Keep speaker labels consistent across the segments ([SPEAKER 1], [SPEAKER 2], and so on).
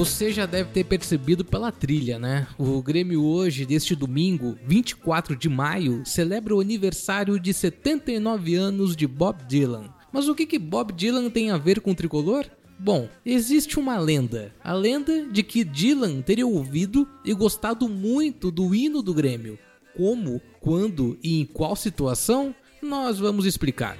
[SPEAKER 1] Você já deve ter percebido pela trilha, né? O Grêmio hoje, deste domingo, 24 de maio, celebra o aniversário de 79 anos de Bob Dylan. Mas o que, que Bob Dylan tem a ver com o tricolor? Bom, existe uma lenda. A lenda de que Dylan teria ouvido e gostado muito do hino do Grêmio. Como, quando e em qual situação? Nós vamos explicar.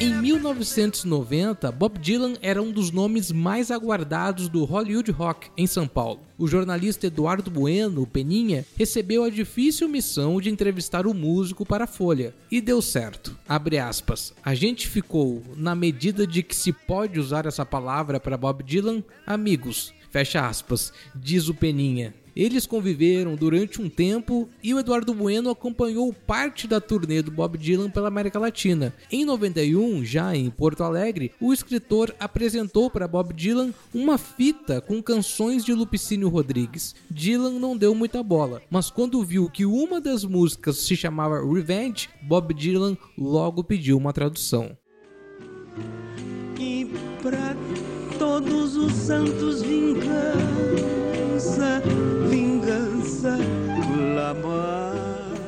[SPEAKER 1] Em 1990, Bob Dylan era um dos nomes mais aguardados do Hollywood Rock em São Paulo. O jornalista Eduardo Bueno, Peninha, recebeu a difícil missão de entrevistar o músico para a Folha e deu certo. Abre aspas. A gente ficou, na medida de que se pode usar essa palavra para Bob Dylan, amigos. Fecha aspas, diz o Peninha. Eles conviveram durante um tempo e o Eduardo Bueno acompanhou parte da turnê do Bob Dylan pela América Latina. Em 91, já em Porto Alegre, o escritor apresentou para Bob Dylan uma fita com canções de Lupicínio Rodrigues. Dylan não deu muita bola, mas quando viu que uma das músicas se chamava Revenge, Bob Dylan logo pediu uma tradução.
[SPEAKER 2] E pra todos os santos vingança vingança, clamar.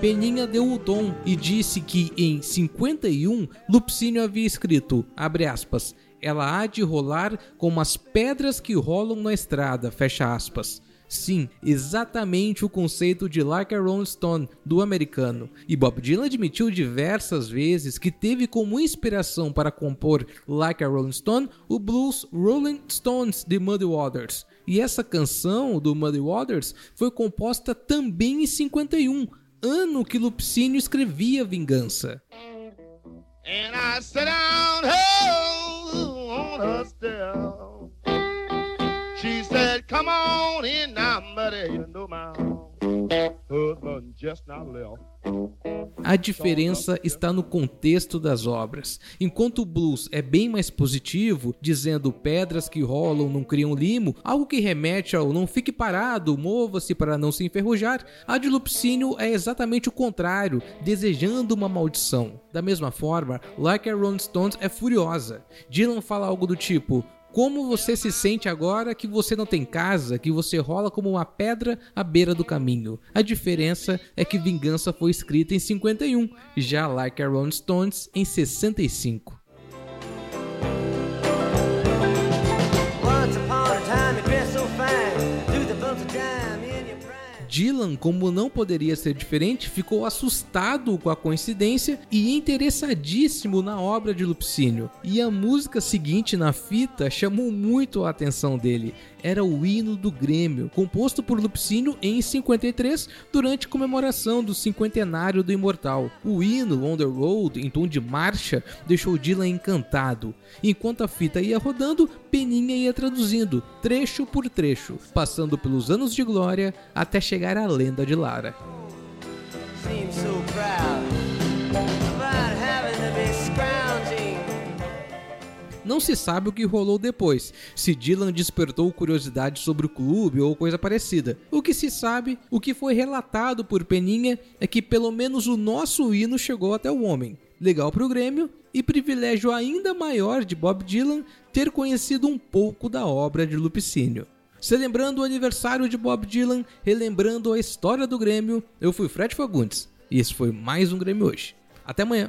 [SPEAKER 1] Peninha deu o tom e disse que em 51 Lupicínio havia escrito, abre aspas, ela há de rolar como as pedras que rolam na estrada, fecha aspas. Sim, exatamente o conceito de Like a Rolling Stone do americano. E Bob Dylan admitiu diversas vezes que teve como inspiração para compor Like a Rolling Stone o blues Rolling Stones de Muddy Waters. E essa canção do Muddy Waters foi composta também em 51, ano que Lupicínio escrevia Vingança. And I sit down, oh, on step. She said, come on in now, you know my husband just now left. A diferença está no contexto das obras. Enquanto o blues é bem mais positivo, dizendo pedras que rolam não criam limo, algo que remete ao não fique parado, mova-se para não se enferrujar, a de Lupicínio é exatamente o contrário, desejando uma maldição. Da mesma forma, Like a Rolling Stones é furiosa. Dylan fala algo do tipo: como você se sente agora que você não tem casa, que você rola como uma pedra à beira do caminho? A diferença é que Vingança foi escrita em 51, já Like a Rolling Stones em 65. Dylan, como não poderia ser diferente, ficou assustado com a coincidência e interessadíssimo na obra de Lupicínio. E a música seguinte na fita chamou muito a atenção dele. Era o hino do Grêmio, composto por Lupicínio em 53 durante comemoração do cinquentenário do Imortal. O hino On the Road, em tom de marcha, deixou Dylan encantado. Enquanto a fita ia rodando, Peninha ia traduzindo, trecho por trecho, passando pelos anos de glória até chegar à lenda de Lara. Não se sabe o que rolou depois, se Dylan despertou curiosidade sobre o clube ou coisa parecida. O que se sabe, o que foi relatado por Peninha, é que pelo menos o nosso hino chegou até o homem. Legal para o Grêmio e privilégio ainda maior de Bob Dylan ter conhecido um pouco da obra de Lupicínio. Celebrando o aniversário de Bob Dylan, relembrando a história do Grêmio, eu fui Fred Fagundes e esse foi mais um Grêmio hoje. Até amanhã!